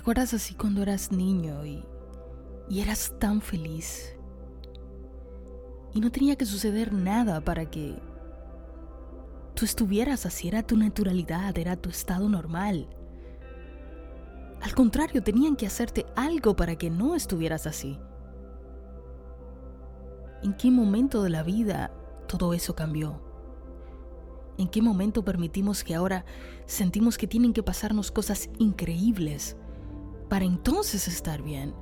¿Te acuerdas así cuando eras niño y, y eras tan feliz? Y no tenía que suceder nada para que tú estuvieras así, era tu naturalidad, era tu estado normal. Al contrario, tenían que hacerte algo para que no estuvieras así. ¿En qué momento de la vida todo eso cambió? ¿En qué momento permitimos que ahora sentimos que tienen que pasarnos cosas increíbles para entonces estar bien?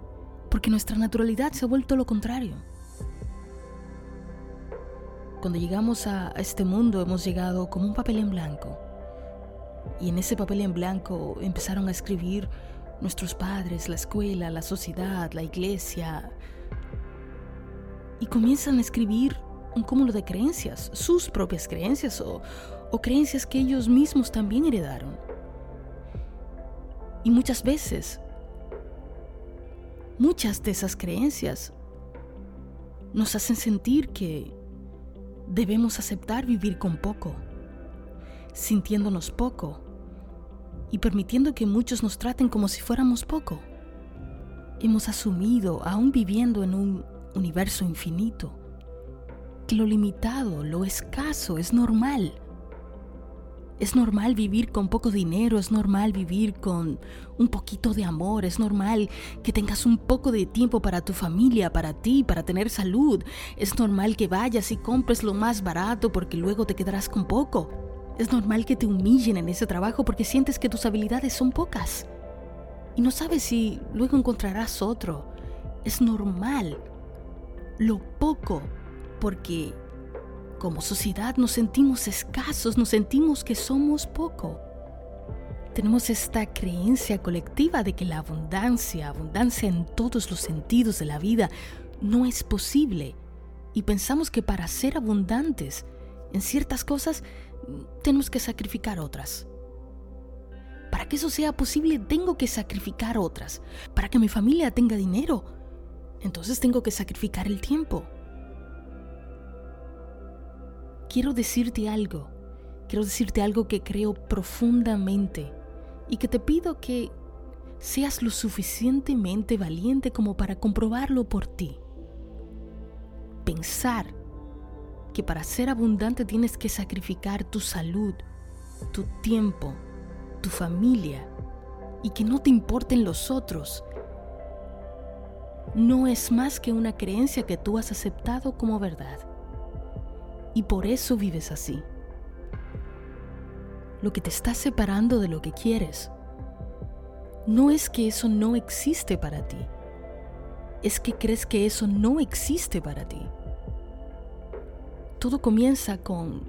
Porque nuestra naturalidad se ha vuelto lo contrario. Cuando llegamos a este mundo hemos llegado como un papel en blanco. Y en ese papel en blanco empezaron a escribir nuestros padres, la escuela, la sociedad, la iglesia. Y comienzan a escribir un cúmulo de creencias, sus propias creencias o, o creencias que ellos mismos también heredaron. Y muchas veces, muchas de esas creencias nos hacen sentir que debemos aceptar vivir con poco, sintiéndonos poco y permitiendo que muchos nos traten como si fuéramos poco. Hemos asumido, aún viviendo en un universo infinito, que lo limitado, lo escaso es normal. Es normal vivir con poco dinero, es normal vivir con un poquito de amor, es normal que tengas un poco de tiempo para tu familia, para ti, para tener salud. Es normal que vayas y compres lo más barato porque luego te quedarás con poco. Es normal que te humillen en ese trabajo porque sientes que tus habilidades son pocas. Y no sabes si luego encontrarás otro. Es normal. Lo poco porque como sociedad nos sentimos escasos, nos sentimos que somos poco. Tenemos esta creencia colectiva de que la abundancia, abundancia en todos los sentidos de la vida, no es posible. Y pensamos que para ser abundantes en ciertas cosas tenemos que sacrificar otras. Para que eso sea posible tengo que sacrificar otras. Para que mi familia tenga dinero, entonces tengo que sacrificar el tiempo quiero decirte algo. Quiero decirte algo que creo profundamente y que te pido que seas lo suficientemente valiente como para comprobarlo por ti. Pensar que para ser abundante tienes que sacrificar tu salud, tu tiempo, tu familia y que no te importen los otros. No es más que una creencia que tú has aceptado como verdad y por eso vives así. Lo que te está separando de lo que quieres no es que eso no existe para ti, es que crees que eso no existe para ti. Todo comienza con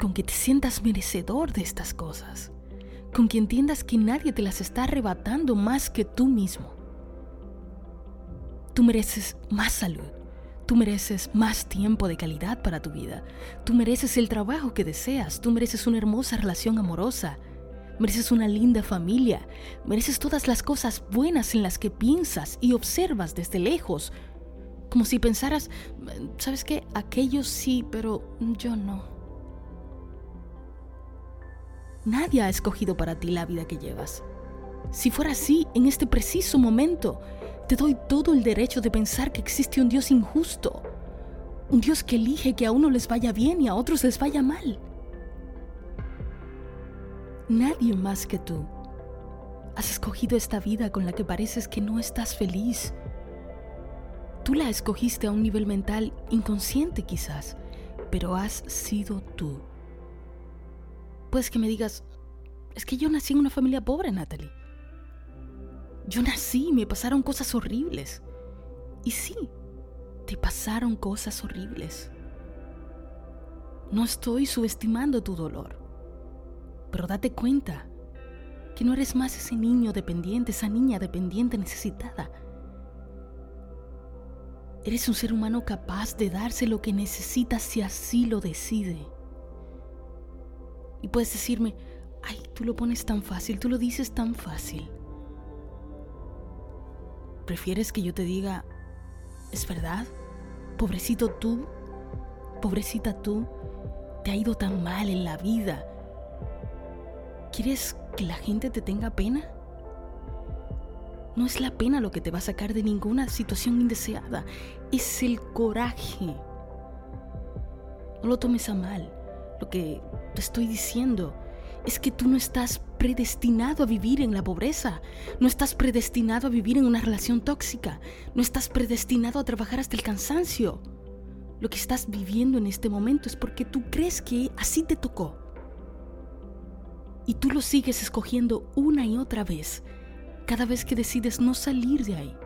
con que te sientas merecedor de estas cosas, con que entiendas que nadie te las está arrebatando más que tú mismo. Tú mereces más salud, Tú mereces más tiempo de calidad para tu vida. Tú mereces el trabajo que deseas. Tú mereces una hermosa relación amorosa. Mereces una linda familia. Mereces todas las cosas buenas en las que piensas y observas desde lejos. Como si pensaras, ¿sabes qué? Aquellos sí, pero yo no. Nadie ha escogido para ti la vida que llevas. Si fuera así, en este preciso momento, te doy todo el derecho de pensar que existe un Dios injusto, un Dios que elige que a uno les vaya bien y a otros les vaya mal. Nadie más que tú has escogido esta vida con la que pareces que no estás feliz. Tú la escogiste a un nivel mental inconsciente quizás, pero has sido tú. Puedes que me digas, es que yo nací en una familia pobre, Natalie. Yo nací me pasaron cosas horribles. Y sí, te pasaron cosas horribles. No estoy subestimando tu dolor, pero date cuenta que no eres más ese niño dependiente, esa niña dependiente necesitada. Eres un ser humano capaz de darse lo que necesita si así lo decide. Y puedes decirme, ay, tú lo pones tan fácil, tú lo dices tan fácil. ¿Prefieres que yo te diga, es verdad? Pobrecito tú, pobrecita tú, te ha ido tan mal en la vida. ¿Quieres que la gente te tenga pena? No es la pena lo que te va a sacar de ninguna situación indeseada, es el coraje. No lo tomes a mal. Lo que te estoy diciendo es que tú no estás predestinado a vivir en la pobreza, no estás predestinado a vivir en una relación tóxica, no estás predestinado a trabajar hasta el cansancio. Lo que estás viviendo en este momento es porque tú crees que así te tocó. Y tú lo sigues escogiendo una y otra vez, cada vez que decides no salir de ahí.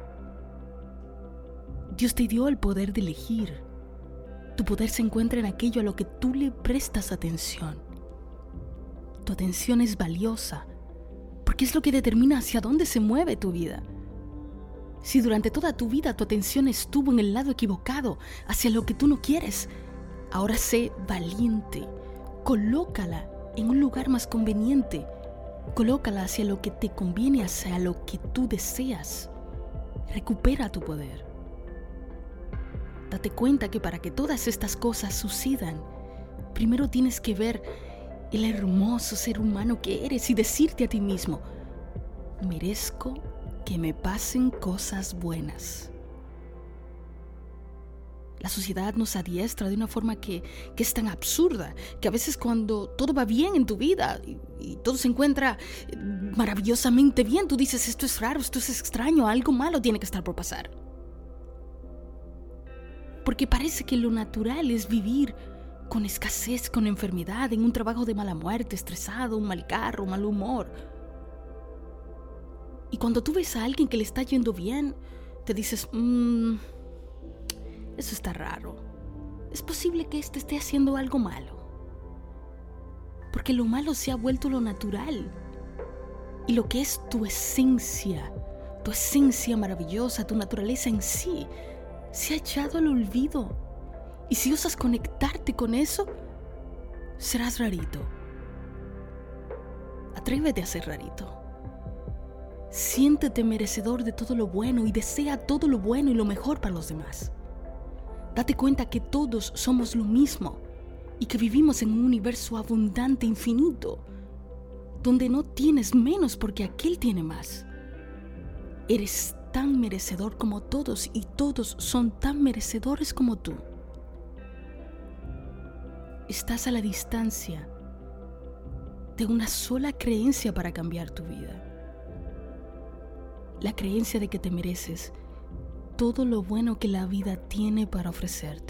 Dios te dio el poder de elegir. Tu poder se encuentra en aquello a lo que tú le prestas atención. Tu atención es valiosa, porque es lo que determina hacia dónde se mueve tu vida. Si durante toda tu vida tu atención estuvo en el lado equivocado, hacia lo que tú no quieres, ahora sé valiente. Colócala en un lugar más conveniente. Colócala hacia lo que te conviene, hacia lo que tú deseas. Recupera tu poder. Date cuenta que para que todas estas cosas sucedan, primero tienes que ver el hermoso ser humano que eres y decirte a ti mismo, merezco que me pasen cosas buenas. La sociedad nos adiestra de una forma que, es tan absurda, que a veces cuando todo va bien en tu vida y, y, todo se encuentra maravillosamente bien, tú dices, esto es raro, esto es extraño, algo malo tiene que estar por pasar. Porque parece que lo natural es vivir con escasez, con enfermedad, en un trabajo de mala muerte, estresado, un mal carro, mal humor y cuando tú ves a alguien que le está yendo bien, te dices, mmm, eso está raro. Es posible que éste esté haciendo algo malo. Porque lo malo se ha vuelto lo natural. Y lo que es tu esencia, tu esencia maravillosa, tu naturaleza en sí, se ha echado al olvido. Y si osas conectarte con eso, serás rarito. Atrévete a ser rarito. Siéntete merecedor de todo lo bueno y desea todo lo bueno y lo mejor para los demás. Date cuenta que todos somos lo mismo y que vivimos en un universo abundante, infinito, donde no tienes menos porque aquel tiene más. Eres tan merecedor como todos y todos son tan merecedores como tú. Estás a la distancia de una sola creencia para cambiar tu vida la creencia de que te mereces todo lo bueno que la vida tiene para ofrecerte.